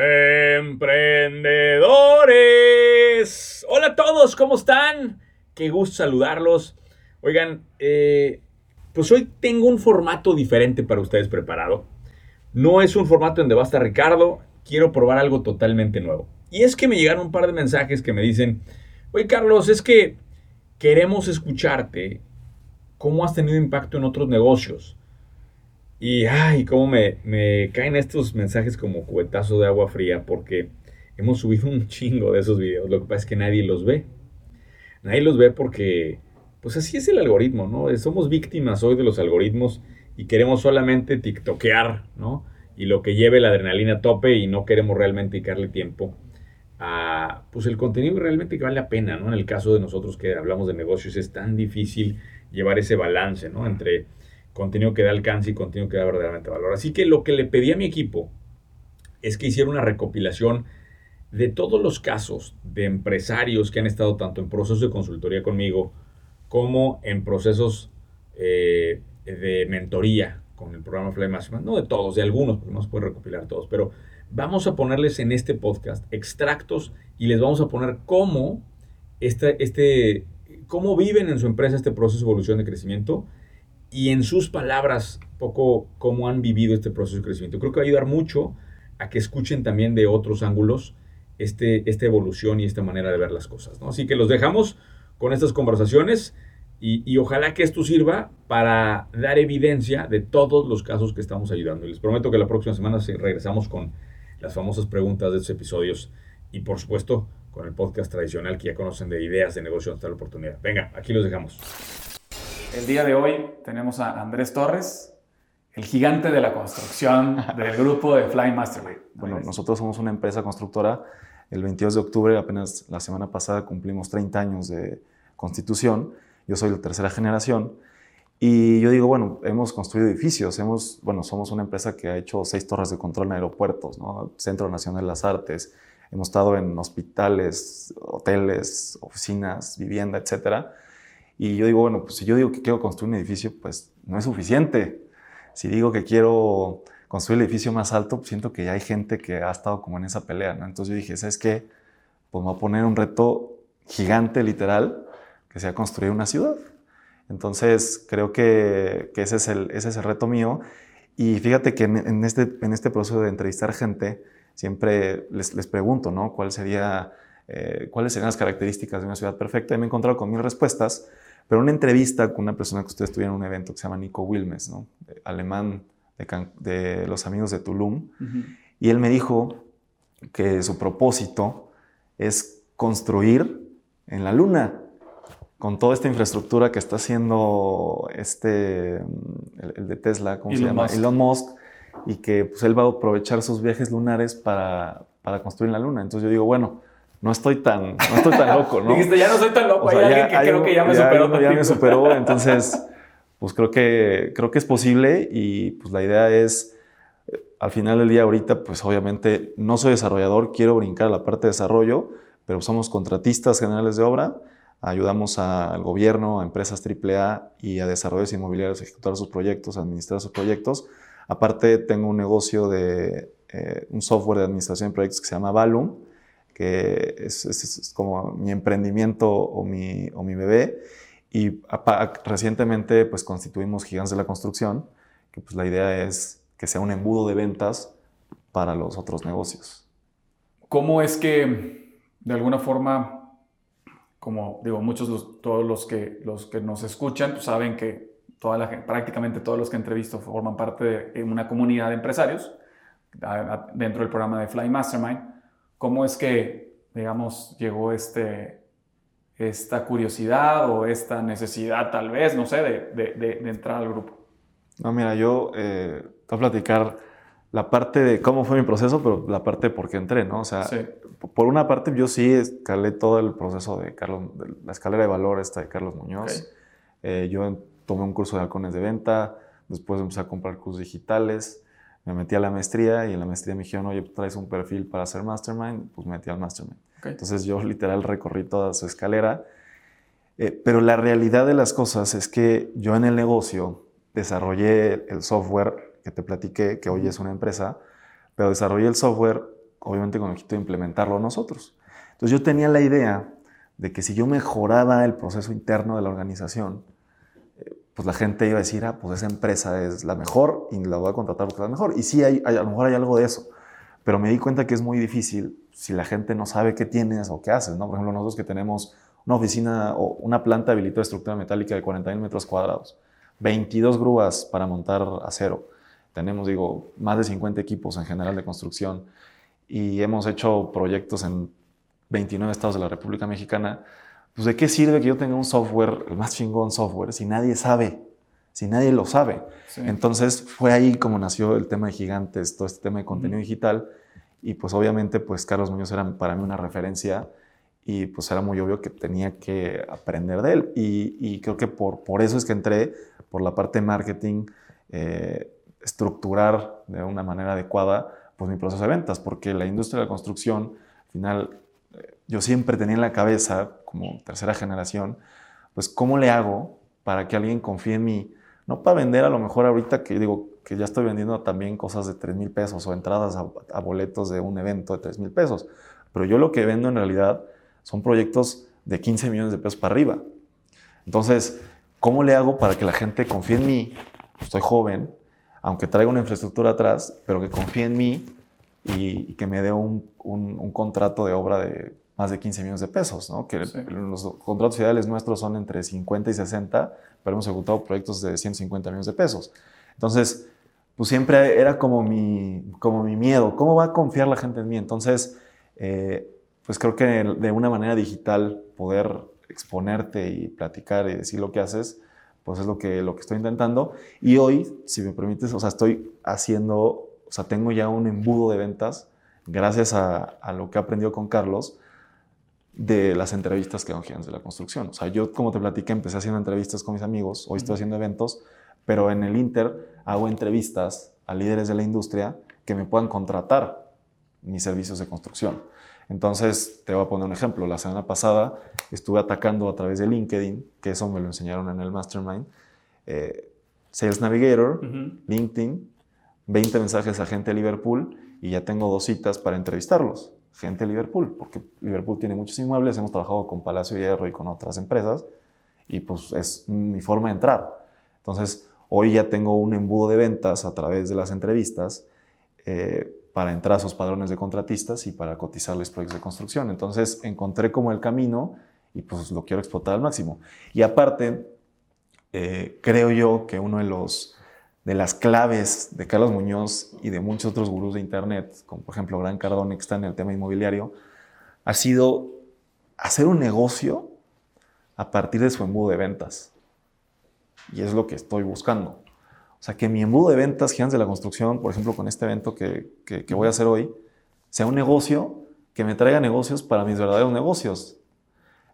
Emprendedores. Hola a todos, ¿cómo están? Qué gusto saludarlos. Oigan, eh, pues hoy tengo un formato diferente para ustedes preparado. No es un formato donde va a Ricardo, quiero probar algo totalmente nuevo. Y es que me llegaron un par de mensajes que me dicen, oye Carlos, es que queremos escucharte cómo has tenido impacto en otros negocios. Y ay, cómo me, me caen estos mensajes como cubetazo de agua fría porque hemos subido un chingo de esos videos. Lo que pasa es que nadie los ve. Nadie los ve porque, pues así es el algoritmo, ¿no? Somos víctimas hoy de los algoritmos y queremos solamente tiktokear, ¿no? Y lo que lleve la adrenalina a tope y no queremos realmente dedicarle tiempo a, pues el contenido realmente que vale la pena, ¿no? En el caso de nosotros que hablamos de negocios es tan difícil llevar ese balance, ¿no? Entre contenido que da alcance y contenido que da verdaderamente valor. Así que lo que le pedí a mi equipo es que hiciera una recopilación de todos los casos de empresarios que han estado tanto en procesos de consultoría conmigo como en procesos eh, de mentoría con el programa Mastermind. No de todos, de algunos, porque no se puede recopilar todos, pero vamos a ponerles en este podcast extractos y les vamos a poner cómo, este, cómo viven en su empresa este proceso de evolución de crecimiento y en sus palabras, poco cómo han vivido este proceso de crecimiento. Creo que va a ayudar mucho a que escuchen también de otros ángulos este, esta evolución y esta manera de ver las cosas. ¿no? Así que los dejamos con estas conversaciones y, y, ojalá que esto sirva para dar evidencia de todos los casos que estamos ayudando. Y les prometo que la próxima semana regresamos con las famosas preguntas de estos episodios y por supuesto con el podcast tradicional que ya conocen de ideas de negocio hasta la oportunidad. Venga, aquí los dejamos. El día de hoy tenemos a Andrés Torres, el gigante de la construcción del grupo de Flying Mastermind. Bueno, nosotros somos una empresa constructora. El 22 de octubre, apenas la semana pasada, cumplimos 30 años de constitución. Yo soy la tercera generación. Y yo digo, bueno, hemos construido edificios, hemos, bueno, somos una empresa que ha hecho seis torres de control en aeropuertos, ¿no? Centro Nacional de las Artes, hemos estado en hospitales, hoteles, oficinas, vivienda, etcétera. Y yo digo, bueno, pues si yo digo que quiero construir un edificio, pues no es suficiente. Si digo que quiero construir el edificio más alto, pues siento que ya hay gente que ha estado como en esa pelea, ¿no? Entonces yo dije, ¿sabes qué? Pues me voy a poner un reto gigante, literal, que sea construir una ciudad. Entonces creo que, que ese, es el, ese es el reto mío. Y fíjate que en, este, en este proceso de entrevistar gente, siempre les, les pregunto, ¿no? ¿Cuál sería, eh, ¿Cuáles serían las características de una ciudad perfecta? Y me he encontrado con mil respuestas pero una entrevista con una persona que ustedes tuvieron en un evento que se llama Nico Wilmes, ¿no? alemán de, los amigos de Tulum, y él me dijo que su propósito es construir en la luna con toda esta infraestructura que está haciendo este, el, de Tesla, ¿cómo se llama? Elon Musk, y que pues, él va a aprovechar sus viajes lunares para, para construir en la luna. Entonces yo digo, bueno, no estoy tan, no estoy tan loco, ¿no? Dijiste, ya no soy tan loco, hay alguien que creo que ya me superó. Ya me superó, entonces, pues creo que, creo que es posible y pues la idea es, al final del día ahorita, pues obviamente no soy desarrollador, quiero brincar a la parte de desarrollo, pero somos contratistas generales de obra, ayudamos al gobierno, a empresas AAA y a desarrollos inmobiliarios a ejecutar sus proyectos, a administrar sus proyectos. Aparte, tengo un negocio de eh, un software de administración de proyectos que se llama Valum, que es, como mi emprendimiento o mi, o mi bebé. Y recientemente pues constituimos Gigantes de la Construcción, que pues la idea es que sea un embudo de ventas para los otros negocios. ¿Cómo es que de alguna forma, como digo, muchos, todos los que, los que nos escuchan pues, saben que toda la, prácticamente todos los que entrevisto forman parte de una comunidad de empresarios dentro del programa de Fly Mastermind. ¿Cómo es que, digamos, llegó este, esta curiosidad o esta necesidad, tal vez, no sé, de, de, entrar al grupo? No, mira, yo eh, te voy a platicar la parte de cómo fue mi proceso, pero la parte de por qué entré, ¿no? O sea, por una parte yo sí escalé todo el proceso de Carlos, de la escalera de valor esta de Carlos Muñoz. Eh, yo tomé un curso de halcones de venta, después empecé a comprar cursos digitales, me metí a la maestría y en la maestría me dijeron, oye, traes un perfil para hacer mastermind, pues me metí al mastermind. Entonces yo literal recorrí toda su escalera, eh, pero la realidad de las cosas es que yo en el negocio desarrollé el software que te platiqué, que hoy es una empresa, pero desarrollé el software obviamente con el objetivo de implementarlo nosotros. Entonces yo tenía la idea de que si yo mejoraba el proceso interno de la organización, pues la gente iba a decir, ah, pues esa empresa es la mejor y la voy a contratar porque es la mejor. Y sí, hay, a lo mejor hay algo de eso, pero me di cuenta que es muy difícil si la gente no sabe qué tienes o qué haces, ¿no? Por ejemplo, nosotros que tenemos una oficina o una planta habilitada de estructura metálica de 40.000 metros cuadrados, 22 grúas para montar acero, tenemos, digo, más de 50 equipos en general de construcción y hemos hecho proyectos en 29 estados de la República Mexicana, pues ¿de qué sirve que yo tenga un software, el más chingón software, si nadie sabe? Si nadie lo sabe. Entonces fue ahí como nació el tema de gigantes, todo este tema de contenido digital. Y pues obviamente pues Carlos Muñoz era para mí una referencia y pues era muy obvio que tenía que aprender de él. Y, creo que por, por eso es que entré por la parte de marketing, eh, estructurar de una manera adecuada pues mi proceso de ventas, porque la industria de la construcción, al final yo siempre tenía en la cabeza, como tercera generación, pues cómo le hago para que alguien confíe en mí, no para vender a lo mejor ahorita que digo que ya estoy vendiendo también cosas de 3 mil pesos o entradas a, boletos de un evento de 3 mil pesos, pero yo lo que vendo en realidad son proyectos de 15 millones de pesos para arriba. Entonces, ¿cómo le hago para que la gente confíe en mí? Estoy joven, aunque traiga una infraestructura atrás, pero que confíe en mí y, que me dé un, un contrato de obra de más de 15 millones de pesos, ¿no? que los contratos ideales nuestros son entre 50 y 60, pero hemos ejecutado proyectos de 150 millones de pesos. Entonces, pues siempre era como mi, como mi miedo, ¿cómo va a confiar la gente en mí? Entonces, eh, pues creo que de una manera digital poder exponerte y platicar y decir lo que haces, pues es lo que, lo que estoy intentando. Y hoy, si me permites, o sea, estoy haciendo, o sea, tengo ya un embudo de ventas gracias a, a lo que he aprendido con Carlos, de las entrevistas que hago Gigantes de la Construcción. O sea, yo, como te platiqué, empecé haciendo entrevistas con mis amigos, hoy estoy haciendo eventos, pero en el Inter hago entrevistas a líderes de la industria que me puedan contratar mis servicios de construcción. Entonces, te voy a poner un ejemplo. La semana pasada estuve atacando a través de LinkedIn, que eso me lo enseñaron en el Mastermind, eh, Sales Navigator, LinkedIn, 20 mensajes a gente de Liverpool y ya tengo dos citas para entrevistarlos gente de Liverpool, porque Liverpool tiene muchos inmuebles, hemos trabajado con Palacio Hierro y con otras empresas, y pues es mi forma de entrar. Entonces, hoy ya tengo un embudo de ventas a través de las entrevistas eh, para entrar a esos padrones de contratistas y para cotizarles proyectos de construcción. Entonces, encontré como el camino y pues lo quiero explotar al máximo. Y aparte, eh, creo yo que uno de los de las claves de Carlos Muñoz y de muchos otros gurús de Internet, como por ejemplo Gran Cardone, que está en el tema inmobiliario, ha sido hacer un negocio a partir de su embudo de ventas. Y es lo que estoy buscando. O sea, que mi embudo de ventas, Gigantes de la Construcción, por ejemplo, con este evento que, que, voy a hacer hoy, sea un negocio que me traiga negocios para mis verdaderos negocios.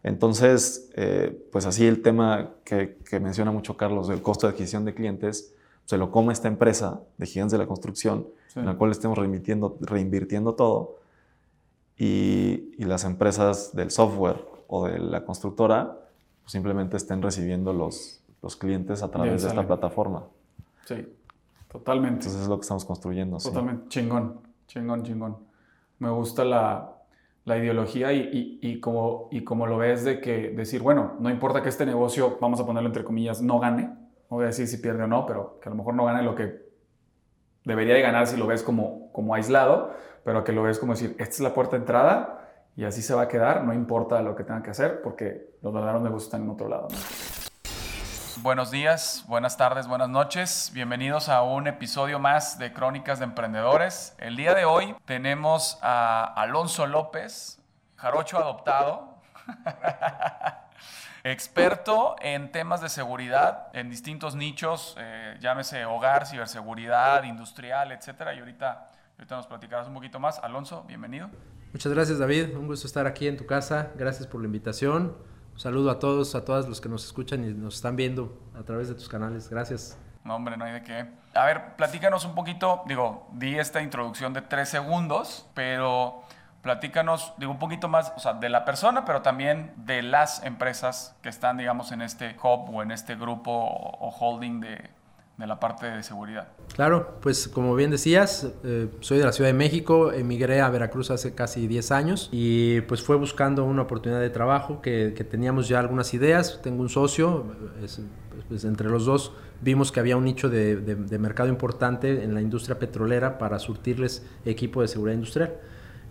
Entonces, eh, pues así el tema que, que menciona mucho Carlos del costo de adquisición de clientes, se lo come esta empresa de gigantes de la construcción, en la cual estemos reinvirtiendo todo, y, las empresas del software o de la constructora pues, simplemente estén recibiendo los, los clientes a través de esta plataforma. Sí, totalmente. Entonces es lo que estamos construyendo. Totalmente, chingón, chingón, chingón. Me gusta la, la ideología y, y, y, como, y como lo ves de que decir, bueno, no importa que este negocio, vamos a ponerlo entre comillas, no gane, no voy a decir si pierde o no, pero que a lo mejor no gane lo que debería de ganar si lo ves como, como aislado, pero que lo ves como decir, esta es la puerta de entrada y así se va a quedar, no importa lo que tenga que hacer, porque los verdaderos negocios están en otro lado. Buenos días, buenas tardes, buenas noches. Bienvenidos a un episodio más de Crónicas de Emprendedores. El día de hoy tenemos a Alonso López, jarocho adoptado. experto en temas de seguridad en distintos nichos, eh, llámese hogar, ciberseguridad, industrial, etcétera. Y ahorita, ahorita nos platicarás un poquito más. Alonso, bienvenido. Muchas gracias, David. Un gusto estar aquí en tu casa. Gracias por la invitación. Un saludo a todos, a todas los que nos escuchan y nos están viendo a través de tus canales. Gracias. No, hombre, no hay de qué. A ver, platícanos un poquito. Digo, di esta introducción de tres segundos, pero platícanos, digo, un poquito más, o sea, de la persona, pero también de las empresas que están, digamos, en este hub o en este grupo o holding de, la parte de seguridad. Claro, pues como bien decías, eh, soy de la Ciudad de México, emigré a Veracruz hace casi 10 años y pues fue buscando una oportunidad de trabajo que, teníamos ya algunas ideas, tengo un socio, pues entre los dos vimos que había un nicho de, mercado importante en la industria petrolera para surtirles equipo de seguridad industrial.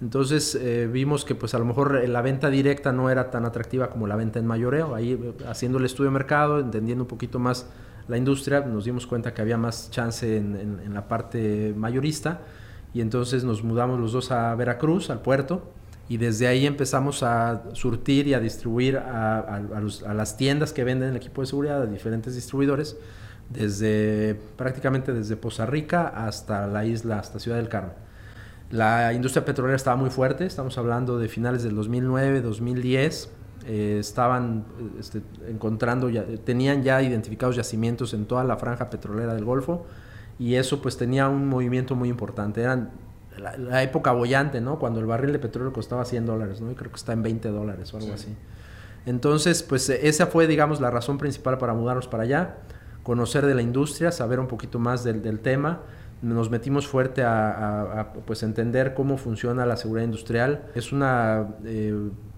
Entonces eh, vimos que pues a lo mejor la venta directa no era tan atractiva como la venta en mayoreo. Ahí eh, haciendo el estudio de mercado, entendiendo un poquito más la industria, nos dimos cuenta que había más chance en, la parte mayorista y entonces nos mudamos los dos a Veracruz, al puerto, y desde ahí empezamos a surtir y a distribuir a, las tiendas que venden el equipo de seguridad, a diferentes distribuidores, desde prácticamente desde Poza Rica hasta la isla, hasta Ciudad del Carmen. La industria petrolera estaba muy fuerte, estamos hablando de finales del 2009, 2010, eh, estaban este, encontrando, ya, tenían ya identificados yacimientos en toda la franja petrolera del Golfo y eso pues tenía un movimiento muy importante. Eran la, época bollante, ¿no? Cuando el barril de petróleo costaba 100 dólares, ¿no? Y creo que está en 20 dólares o algo así. Entonces, pues esa fue, digamos, la razón principal para mudarnos para allá, conocer de la industria, saber un poquito más del, del tema nos metimos fuerte a, pues entender cómo funciona la seguridad industrial. Es una eh,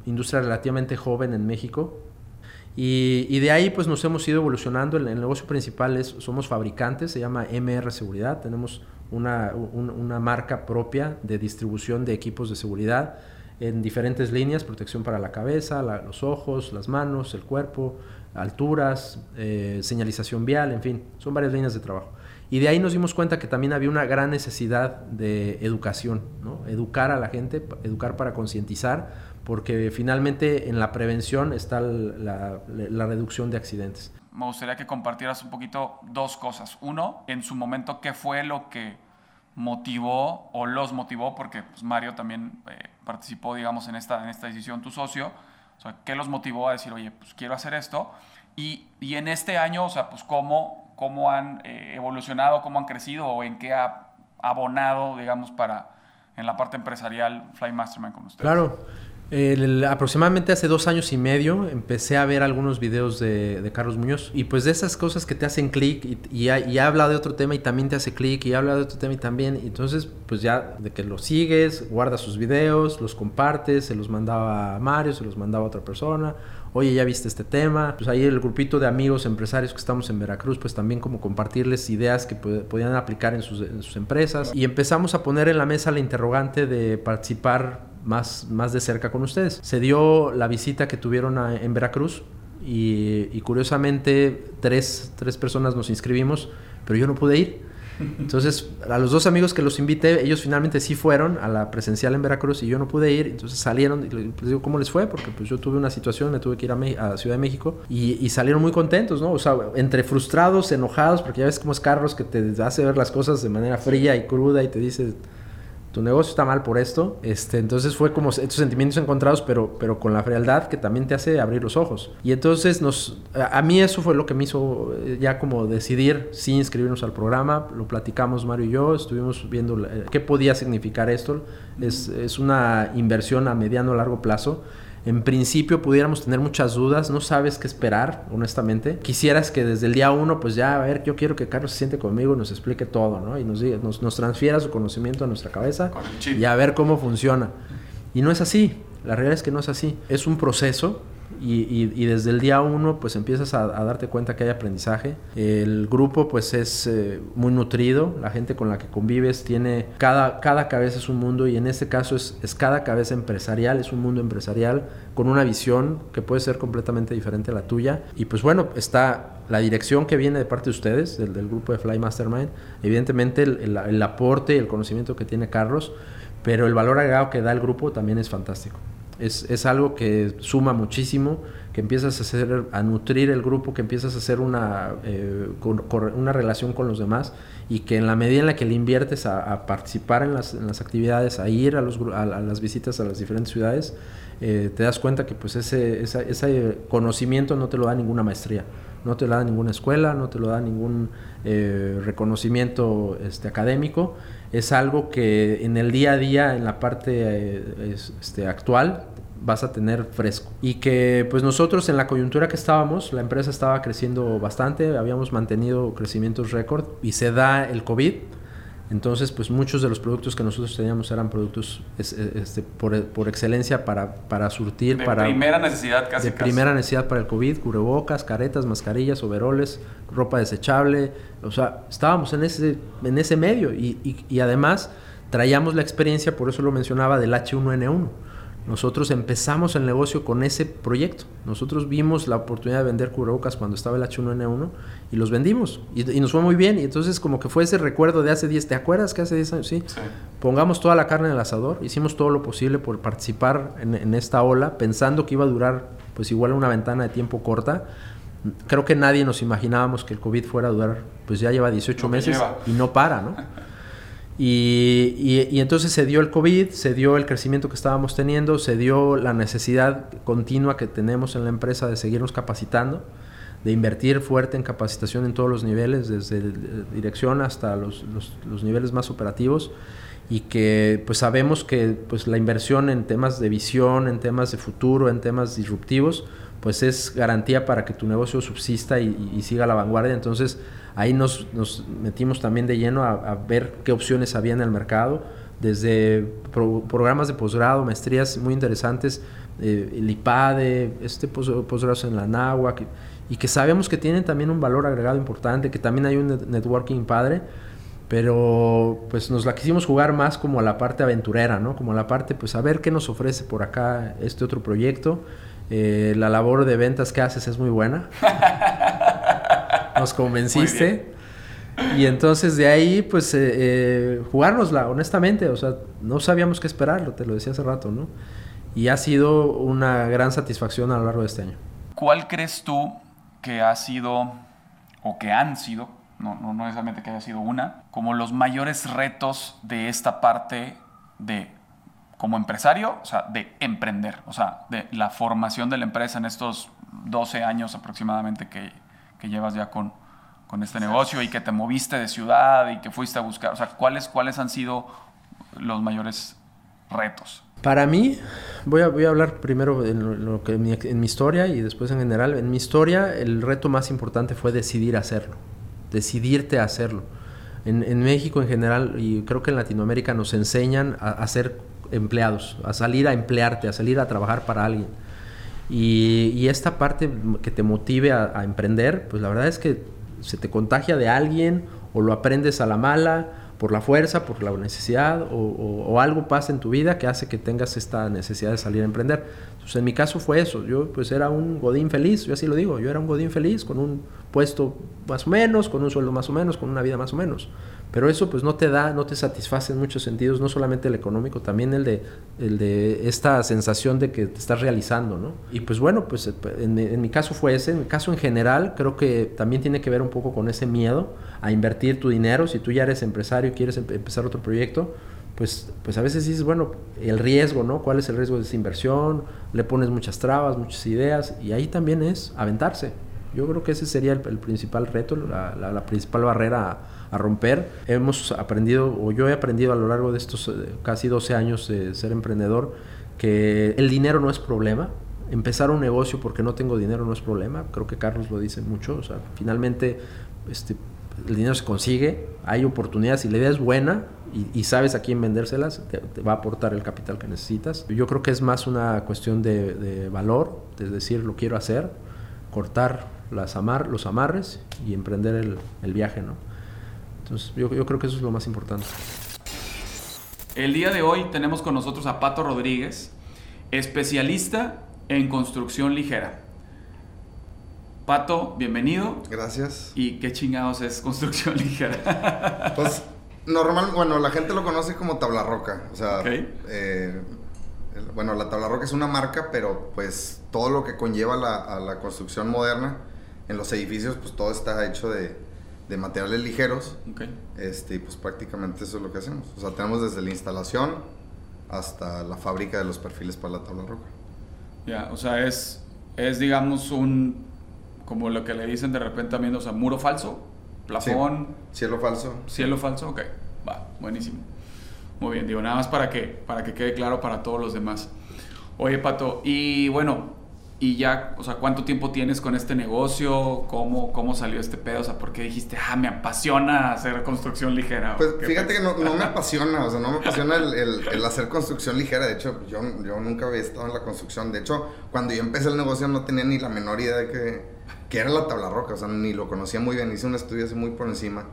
industria relativamente joven en México. Y, de ahí pues nos hemos ido evolucionando. El, negocio principal es, somos fabricantes, se llama MR Seguridad. Tenemos una, una marca propia de distribución de equipos de seguridad en diferentes líneas, protección para la cabeza, los ojos, las manos, el cuerpo, alturas, eh, señalización vial, en fin, son varias líneas de trabajo. Y de ahí nos dimos cuenta que también había una gran necesidad de educación, ¿no? educar a la gente, educar para concientizar, porque finalmente en la prevención está la, reducción de accidentes. Me gustaría que compartieras un poquito dos cosas. Uno, en su momento, ¿qué fue lo que motivó o los motivó? Porque pues, Mario también eh, participó, digamos, en esta, en esta decisión, tu socio. O sea, ¿qué los motivó a decir, oye, pues quiero hacer esto? Y, y en este año, o sea, pues cómo cómo han eh, evolucionado, cómo han crecido o en qué ha abonado, digamos, para en la parte empresarial Fly Mastermind con ustedes. Claro. aproximadamente hace dos años y medio empecé a ver algunos videos de, Carlos Muñoz y pues de esas cosas que te hacen clic y, y, habla de otro tema y también te hace clic y habla de otro tema y también entonces pues ya de que lo sigues, guardas sus videos, los compartes, se los mandaba a Mario, se los mandaba a otra persona oye, ya viste este tema. Pues ahí el grupito de amigos empresarios que estamos en Veracruz, pues también como compartirles ideas que podían aplicar en sus, empresas. Y empezamos a poner en la mesa la interrogante de participar más, más de cerca con ustedes. Se dio la visita que tuvieron en Veracruz y, y curiosamente tres, tres personas nos inscribimos, pero yo no pude ir. Entonces, a los dos amigos que los invité, ellos finalmente sí fueron a la presencial en Veracruz y yo no pude ir. Entonces salieron y les digo, ¿cómo les fue? Porque pues yo tuve una situación, me tuve que ir a, Ciudad de México y, salieron muy contentos, ¿no? O sea, entre frustrados, enojados, porque ya ves cómo es Carlos que te hace ver las cosas de manera fría y cruda y te dice tu negocio está mal por esto. Este, entonces fue como estos sentimientos encontrados, pero, pero con la frialdad que también te hace abrir los ojos. Y entonces nos, a, mí eso fue lo que me hizo eh, ya como decidir si inscribirnos al programa. Lo platicamos Mario y yo, estuvimos viendo eh, qué podía significar esto. Es, es una inversión a mediano o largo plazo en principio pudiéramos tener muchas dudas, no sabes qué esperar, honestamente. Quisieras que desde el día uno, pues ya, a ver, yo quiero que Carlos se siente conmigo y nos explique todo, ¿no? Y nos, nos, nos transfiera su conocimiento a nuestra cabeza y a ver cómo funciona. Y no es así, la realidad es que no es así. Es un proceso y, desde el día uno pues empiezas a, darte cuenta que hay aprendizaje. El grupo pues es eh, muy nutrido, la gente con la que convives tiene, cada, cada cabeza es un mundo y en este caso es, es cada cabeza empresarial, es un mundo empresarial con una visión que puede ser completamente diferente a la tuya. Y pues bueno, está la dirección que viene de parte de ustedes, del, grupo de Fly Mastermind, evidentemente el aporte y el conocimiento que tiene Carlos, pero el valor agregado que da el grupo también es fantástico. Es, es, algo que suma muchísimo, que empiezas a, hacer, a nutrir el grupo, que empiezas a hacer una, eh, una relación con los demás y que en la medida en la que le inviertes a, participar en las, actividades, a ir a, los, a, las visitas a las diferentes ciudades, eh, te das cuenta que pues ese, ese conocimiento no te lo da ninguna maestría, no te lo da ninguna escuela, no te lo da ningún eh, reconocimiento este, académico es algo que en el día a día, en la parte eh, este, actual, vas a tener fresco. Y que pues nosotros en la coyuntura que estábamos, la empresa estaba creciendo bastante, habíamos mantenido crecimientos récord y se da el COVID entonces, pues muchos de los productos que nosotros teníamos eran productos este, por, excelencia para, para surtir. De para, primera necesidad casi. De primera necesidad para el COVID, cubrebocas, caretas, mascarillas, overoles, ropa desechable. O sea, estábamos en ese, en ese medio y, y, y además traíamos la experiencia, por eso lo mencionaba, del H1N1. Nosotros empezamos el negocio con ese proyecto. Nosotros vimos la oportunidad de vender cubrebocas cuando estaba el H1N1 y los vendimos. Y, nos fue muy bien. Y entonces como que fue ese recuerdo de hace 10, ¿te acuerdas que hace 10 años? Sí. Pongamos toda la carne en el asador. Hicimos todo lo posible por participar en, esta ola, pensando que iba a durar pues igual una ventana de tiempo corta. Creo que nadie nos imaginábamos que el COVID fuera a durar, pues ya lleva 18 meses y no para, ¿no? Y, entonces se dio el COVID, se dio el crecimiento que estábamos teniendo, se dio la necesidad continua que tenemos en la empresa de seguirnos capacitando, de invertir fuerte en capacitación en todos los niveles, desde dirección hasta los, niveles más operativos. Y que pues sabemos que pues la inversión en temas de visión, en temas de futuro, en temas disruptivos, pues es garantía para que tu negocio subsista y, siga a la vanguardia. Entonces, Ahí nos, metimos también de lleno a, ver qué opciones había en el mercado, desde programas de posgrado, maestrías muy interesantes, eh, el IPADE, este posgrado en la NAWA, y que sabemos que tienen también un valor agregado importante, que también hay un networking padre, pero pues nos la quisimos jugar más como a la parte aventurera, ¿no? Como a la parte, pues a ver qué nos ofrece por acá este otro proyecto. Eh, la labor de ventas que haces es muy buena. nos convenciste. Y entonces de ahí, pues, eh, eh, jugárnosla, honestamente. O sea, no sabíamos qué esperarlo, te lo decía hace rato, ¿no? Y ha sido una gran satisfacción a lo largo de este año. ¿Cuál crees tú que ha sido, o que han sido, no, no, no necesariamente que haya sido una, como los mayores retos de esta parte de, como empresario, o sea, de emprender, o sea, de la formación de la empresa en estos 12 años aproximadamente que, que llevas ya con, con este negocio y que te moviste de ciudad y que fuiste a buscar? O sea, ¿cuáles, cuáles han sido los mayores retos? Para mí, voy a, voy a hablar primero en, lo que, en, mi, historia y después en general. En mi historia, el reto más importante fue decidir hacerlo, decidirte a hacerlo. En, en México en general, y creo que en Latinoamérica, nos enseñan a, a ser empleados, a salir a emplearte, a salir a trabajar para alguien. Y, esta parte que te motive a, emprender, pues la verdad es que se te contagia de alguien o lo aprendes a la mala, por la fuerza, por la necesidad o, algo pasa en tu vida que hace que tengas esta necesidad de salir a emprender. Entonces en mi caso fue eso, yo pues era un godín feliz, yo así lo digo, yo era un godín feliz con un puesto más o menos, con un sueldo más o menos, con una vida más o menos. Pero eso pues no te da, no te satisface en muchos sentidos, no solamente el económico, también el de, el de esta sensación de que te estás realizando, ¿no? Y pues bueno, pues en, mi caso fue ese, en mi caso en general creo que también tiene que ver un poco con ese miedo a invertir tu dinero, si tú ya eres empresario y quieres empezar otro proyecto, pues, pues a veces dices, bueno, el riesgo, ¿no? ¿Cuál es el riesgo de esa inversión? Le pones muchas trabas, muchas ideas y ahí también es aventarse. Yo creo que ese sería el, principal reto, la, la principal barrera romper. Hemos aprendido, o yo he aprendido a lo largo de estos eh, casi 12 años de ser emprendedor, que el dinero no es problema. Empezar un negocio porque no tengo dinero no es problema. Creo que Carlos lo dice mucho. Finalmente este, el dinero se consigue, hay oportunidades y la idea es buena y, sabes a quién vendérselas, te, va a aportar el capital que necesitas. Yo creo que es más una cuestión de, valor, es decir, lo quiero hacer, cortar las amar, los amarres y emprender el viaje, ¿no? Entonces yo, creo que eso es lo más importante. El día de hoy tenemos con nosotros a Pato Rodríguez, especialista en construcción ligera. Pato, bienvenido. Gracias. ¿Y qué chingados es construcción ligera? pues normal, bueno, la gente lo conoce como tabla roca. O sea, eh, bueno, la tabla roca es una marca, pero pues todo lo que conlleva la, a la construcción moderna en los edificios, pues todo está hecho de, de materiales ligeros. Este, y pues prácticamente eso es lo que hacemos. O sea, tenemos desde la instalación hasta la fábrica de los perfiles para la tabla roca. Ya, o sea, es, es digamos un, como lo que le dicen de repente también, o sea, muro falso, plafón. Cielo falso. Cielo falso, ok, va, buenísimo. Muy bien, digo, nada más para que, para que quede claro para todos los demás. Oye, Pato, y bueno, y ya, o sea, ¿cuánto tiempo tienes con este negocio? ¿Cómo, cómo salió este pedo? O sea, ¿por qué dijiste, ah, me apasiona hacer construcción ligera? Pues fíjate que no, me apasiona, o sea, no me apasiona el, hacer construcción ligera. De hecho, yo, yo nunca había estado en la construcción. De hecho, cuando yo empecé el negocio no tenía ni la menor idea de que, que era la tabla roca, o sea, ni lo conocía muy bien. Hice un estudio así muy por encima.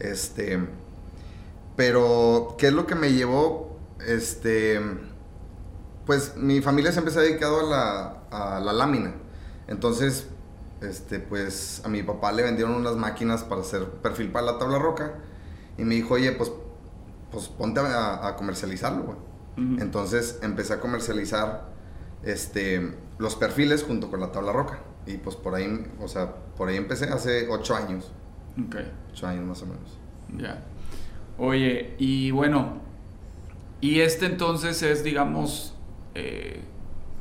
Este, pero, ¿qué es lo que me llevó? Este, pues mi familia siempre se ha dedicado a la a la lámina. Entonces, este, pues a mi papá le vendieron unas máquinas para hacer perfil para la tabla roca y me dijo, oye, pues, pues ponte a, comercializarlo, Entonces empecé a comercializar este, los perfiles junto con la tabla roca. Y pues por ahí, o sea, por ahí empecé hace ocho años. Ok. Ocho años más o menos. Ya. Oye, y bueno, y este entonces es, digamos, eh,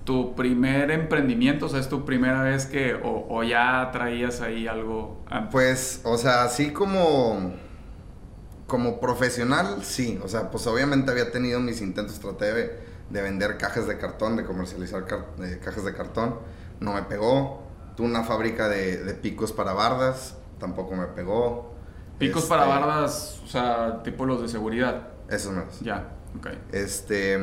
tu primer emprendimiento? O sea, ¿es tu primera vez que o, ya traías ahí algo? Pues, o sea, así como como profesional, sí. O sea, pues obviamente había tenido mis intentos, traté de, de vender cajas de cartón, de comercializar eh, cajas de cartón. No me pegó. Tuve una fábrica de, picos para bardas, tampoco me pegó. Picos para este bardas, o sea, tipo los de seguridad. Esos menos. Ya, ok. Este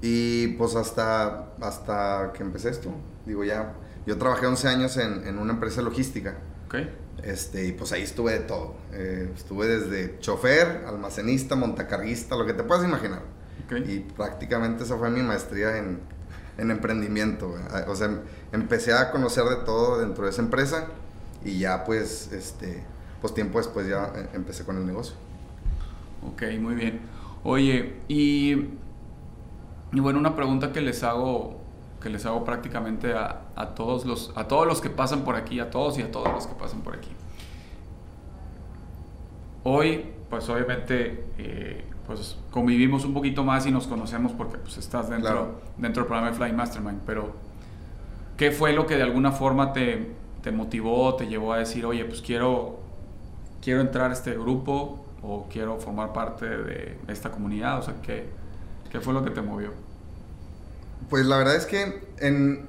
y pues hasta, hasta que empecé esto, digo ya, yo trabajé 11 años en, en una empresa logística. Okay. Este, y pues ahí estuve de todo. Eh, estuve desde chofer, almacenista, montacarguista, lo que te puedas imaginar. Okay. Y prácticamente esa fue mi maestría en, en emprendimiento. O sea, empecé a conocer de todo dentro de esa empresa y ya pues, este, pues tiempo después ya eh, empecé con el negocio. Ok, muy bien. Oye, y y bueno, una pregunta que les hago, que les hago prácticamente a, a, todos los, a todos los que pasan por aquí, a todos y a todos los que pasan por aquí. Hoy, pues obviamente, eh, pues convivimos un poquito más y nos conocemos porque pues estás dentro, dentro del programa de Flying Mastermind, pero ¿qué fue lo que de alguna forma te, te motivó, te llevó a decir, oye, pues quiero, quiero entrar a este grupo o quiero formar parte de esta comunidad? O sea, ¿qué, ¿Qué fue lo que te movió? Pues la verdad es que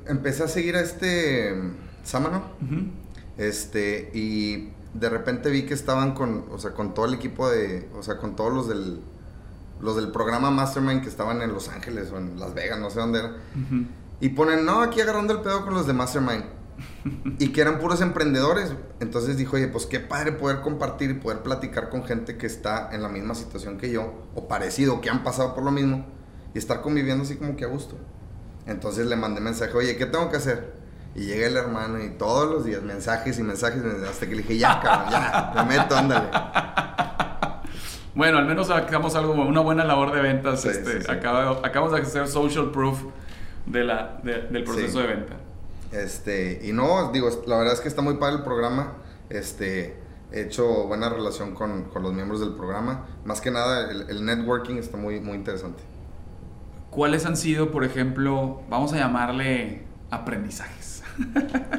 empecé a seguir a este Sámano. Este, y de repente vi que estaban con, o sea, con todo el equipo de, o sea, con todos los del, los del programa Mastermind que estaban en Los Ángeles o en Las Vegas, no sé dónde era. Y ponen, no, aquí agarrando el pedo con los de Mastermind. Y que eran puros emprendedores. Entonces dijo, oye, pues qué padre poder compartir y poder platicar con gente que está en la misma situación que yo, o parecido, que han pasado por lo mismo, y estar conviviendo así como que a gusto. Entonces le mandé mensaje, oye, ¿qué tengo que hacer? Y llega el hermano y todos los días mensajes y mensajes, hasta que le dije, ya, cabrón, ya, me meto, ándale. Bueno, al menos sacamos algo, una buena labor de ventas. este, acabamos de hacer social proof de la, del proceso de venta. Este, y no, digo, la verdad es que está muy padre el programa. Este, he hecho buena relación con, con los miembros del programa. Más que nada, el, networking está muy, muy interesante. ¿Cuáles han sido, por ejemplo, vamos a llamarle aprendizajes?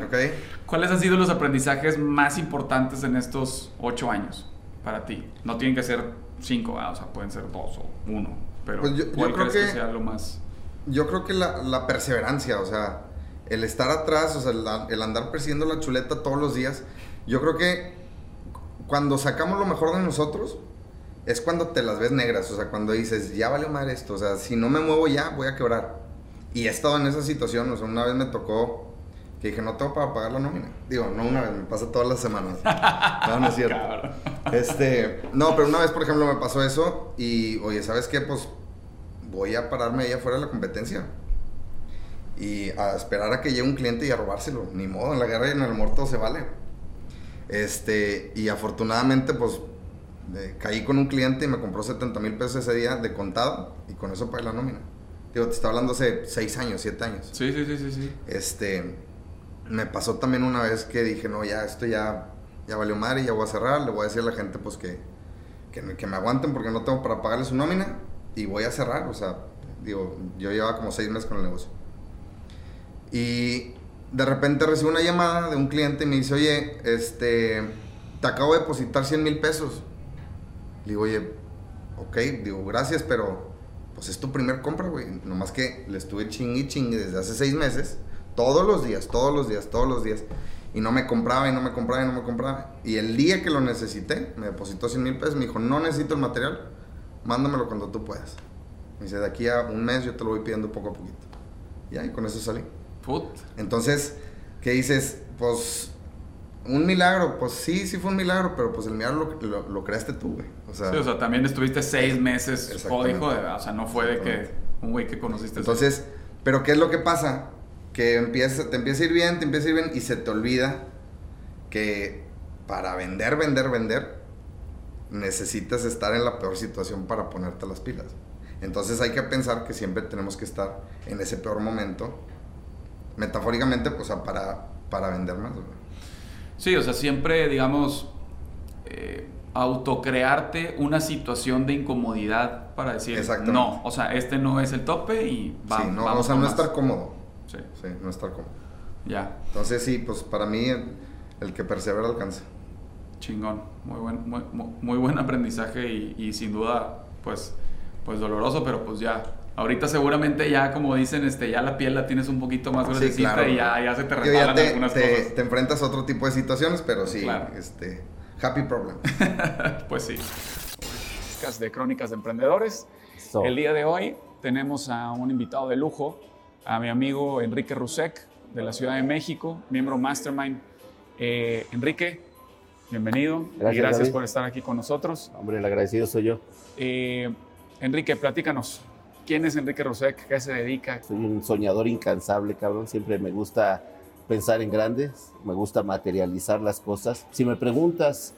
okay. ¿Cuáles han sido los aprendizajes más importantes en estos ocho años para ti? No tienen que ser cinco, o sea, pueden ser dos o uno, pero pues ¿cuál crees que, sea lo más? Yo creo que la, la perseverancia, o sea, el estar atrás, o sea, el, andar persiguiendo la chuleta todos los días, yo creo que cuando sacamos lo mejor de nosotros, es cuando te las ves negras, o sea, cuando dices, ya vale madre esto, o sea, si no me muevo ya, voy a quebrar. Y he estado en esa situación, o sea, una vez me tocó que dije, no tengo para pagar la nómina. Digo, no una vez, me pasa todas las semanas. No, no es cierto. Este, no, pero una vez, por ejemplo, me pasó eso y, oye, ¿sabes qué? Pues voy a pararme ahí afuera de la competencia y a esperar a que llegue un cliente y a robárselo. Ni modo, en la guerra y en el todo se vale. Este, y afortunadamente, pues caí con un cliente y me compró 70 mil pesos ese día de contado y con eso pagué la nómina. Digo, te está hablando hace 6 años, 7 años. Sí, sí, sí, sí, sí. Este, me pasó también una vez que dije, no, ya, esto ya, ya valió madre, ya voy a cerrar, le voy a decir a la gente, pues, que, que, que me aguanten porque no tengo para pagarle su nómina y voy a cerrar, o sea, digo, yo llevaba como 6 meses con el negocio. Y de repente recibo una llamada de un cliente y me dice, oye, este, te acabo de depositar 100 mil pesos. Le digo, oye, ok, digo, gracias, pero pues es tu primer compra, güey. Nomás que le estuve chingui chingue desde hace seis meses, todos los días, todos los días, todos los días. Y no me compraba y no me compraba y no me compraba. Y el día que lo necesité, me depositó 100 mil pesos. Me dijo, no necesito el material, mándamelo cuando tú puedas. Me dice, de aquí a un mes yo te lo voy pidiendo poco a poquito. Y ahí con eso salí. Put. Entonces, ¿qué dices? Pues un milagro, pues sí, sí fue un milagro, pero pues el milagro lo, lo, creaste tú, güey. O sea, sí, o sea, también estuviste seis meses código, o sea, no fue de que un güey que conociste. Entonces, pero ¿qué es lo que pasa? Que empieza, te empieza a ir bien, te empieza a ir bien y se te olvida que para vender, vender, vender, necesitas estar en la peor situación para ponerte las pilas. Entonces hay que pensar que siempre tenemos que estar en ese peor momento, metafóricamente, pues, para, para vender más. Sí, o sea, siempre, digamos, eh, autocrearte una situación de incomodidad para decir, no, o sea, este no es el tope y vamos. Sí, no, o sea, no estar cómodo. Sí. Sí, no estar cómodo. Ya. Entonces, sí, pues para mí, el, que persevera alcanza. Chingón, muy buen, muy, muy buen aprendizaje y, y sin duda, pues, pues doloroso, pero pues ya Ahorita seguramente ya, como dicen, este, ya la piel la tienes un poquito más gruesita y ya, ya, se te regalan algunas cosas. Te enfrentas a otro tipo de situaciones, pero sí, este, happy problem. pues sí. De Crónicas de Emprendedores. El día de hoy tenemos a un invitado de lujo, a mi amigo Enrique Rusek, de la Ciudad de México, miembro Mastermind. Eh, Enrique, bienvenido gracias, y gracias por estar aquí con nosotros. Hombre, el agradecido soy yo. Eh, Enrique, platícanos, ¿Quién es Enrique Rosek? ¿Qué se dedica? Soy un soñador incansable, cabrón. Siempre me gusta pensar en grandes, me gusta materializar las cosas. Si me preguntas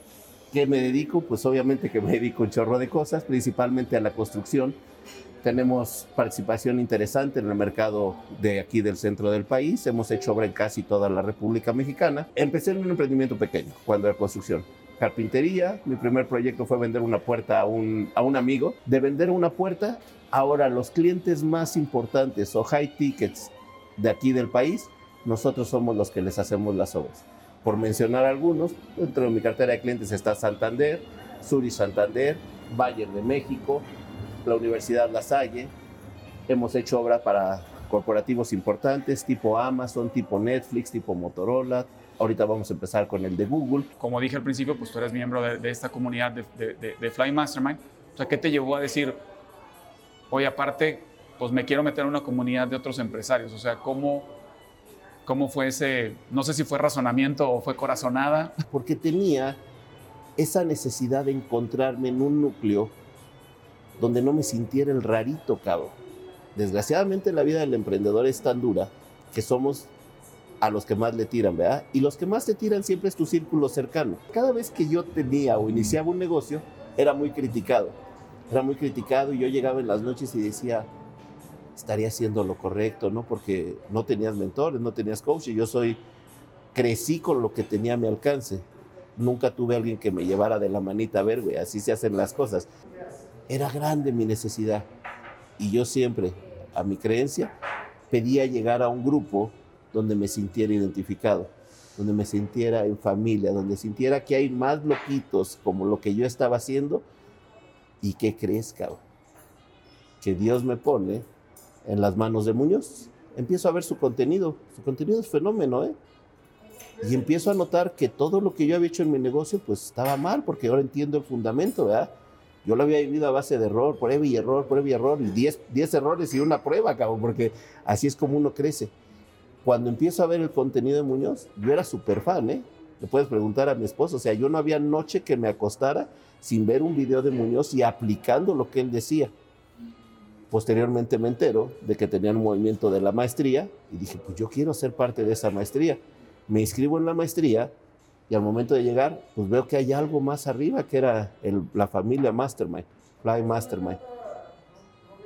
qué me dedico, pues obviamente que me dedico un chorro de cosas, principalmente a la construcción. Tenemos participación interesante en el mercado de aquí del centro del país. Hemos hecho obra en casi toda la República Mexicana. Empecé en un emprendimiento pequeño, cuando era construcción carpintería. Mi primer proyecto fue vender una puerta a un, a un amigo. De vender una puerta, ahora los clientes más importantes o high tickets de aquí del país, nosotros somos los que les hacemos las obras. Por mencionar algunos, dentro de mi cartera de clientes está Santander, Suri Santander, Bayern de México, la Universidad La Salle. Hemos hecho obra para corporativos importantes tipo Amazon, tipo Netflix, tipo Motorola, Ahorita vamos a empezar con el de Google. Como dije al principio, pues tú eres miembro de, esta comunidad de, de, Fly Mastermind. O sea, ¿qué te llevó a decir, hoy aparte, pues me quiero meter en una comunidad de otros empresarios? O sea, ¿cómo, cómo fue ese, no sé si fue razonamiento o fue corazonada? Porque tenía esa necesidad de encontrarme en un núcleo donde no me sintiera el rarito, cabrón. Desgraciadamente la vida del emprendedor es tan dura que somos a los que más le tiran, ¿verdad? Y los que más te tiran siempre es tu círculo cercano. Cada vez que yo tenía o iniciaba un negocio, era muy criticado. Era muy criticado y yo llegaba en las noches y decía, estaría haciendo lo correcto, ¿no? Porque no tenías mentores, no tenías coach y yo soy, crecí con lo que tenía a mi alcance. Nunca tuve a alguien que me llevara de la manita a ver, güey, así se hacen las cosas. Era grande mi necesidad y yo siempre, a mi creencia, pedía llegar a un grupo donde me sintiera identificado, donde me sintiera en familia, donde sintiera que hay más loquitos como lo que yo estaba haciendo y que crezca. Que Dios me pone en las manos de Muñoz. Empiezo a ver su contenido. Su contenido es fenómeno, ¿eh? Y empiezo a notar que todo lo que yo había hecho en mi negocio, pues estaba mal, porque ahora entiendo el fundamento, ¿verdad? Yo lo había vivido a base de error, prueba y error, prueba y error, y 10 errores y una prueba, cabrón, porque así es como uno crece cuando empiezo a ver el contenido de Muñoz, yo era súper fan, ¿eh? Le puedes preguntar a mi esposo, o sea, yo no había noche que me acostara sin ver un video de Muñoz y aplicando lo que él decía. Posteriormente me entero de que tenían un movimiento de la maestría y dije, pues yo quiero ser parte de esa maestría. Me inscribo en la maestría y al momento de llegar, pues veo que hay algo más arriba que era la familia Mastermind, Fly Mastermind.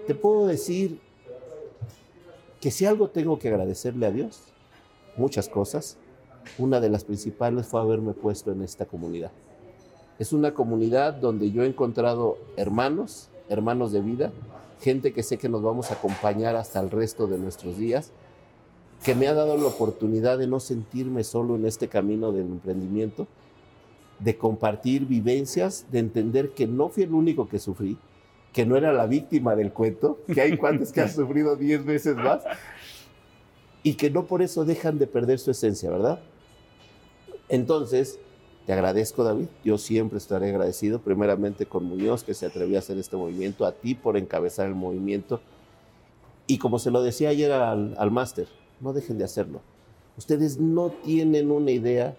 Te puedo decir que si algo tengo que agradecerle a Dios, muchas cosas, una de las principales fue haberme puesto en esta comunidad. Es una comunidad donde yo he encontrado hermanos, hermanos de vida, gente que sé que nos vamos a acompañar hasta el resto de nuestros días, que me ha dado la oportunidad de no sentirme solo en este camino del emprendimiento, de compartir vivencias, de entender que no fui el único que sufrí, que no era la víctima del cuento, que hay cuantos que han sufrido 10 veces más, y que no por eso dejan de perder su esencia, ¿verdad? Entonces, te agradezco, David. Yo siempre estaré agradecido, primeramente con Muñoz, que se atrevió a hacer este movimiento, a ti por encabezar el movimiento. Y como se lo decía ayer al, al máster, no dejen de hacerlo. Ustedes no tienen una idea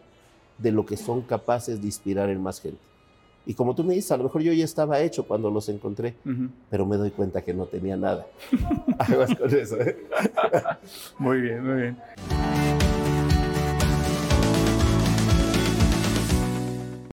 de lo que son capaces de inspirar en más gente. Y como tú me dices, a lo mejor yo ya estaba hecho cuando los encontré, pero me doy cuenta que no tenía nada. Aguas con eso. ¿eh? muy bien, muy bien.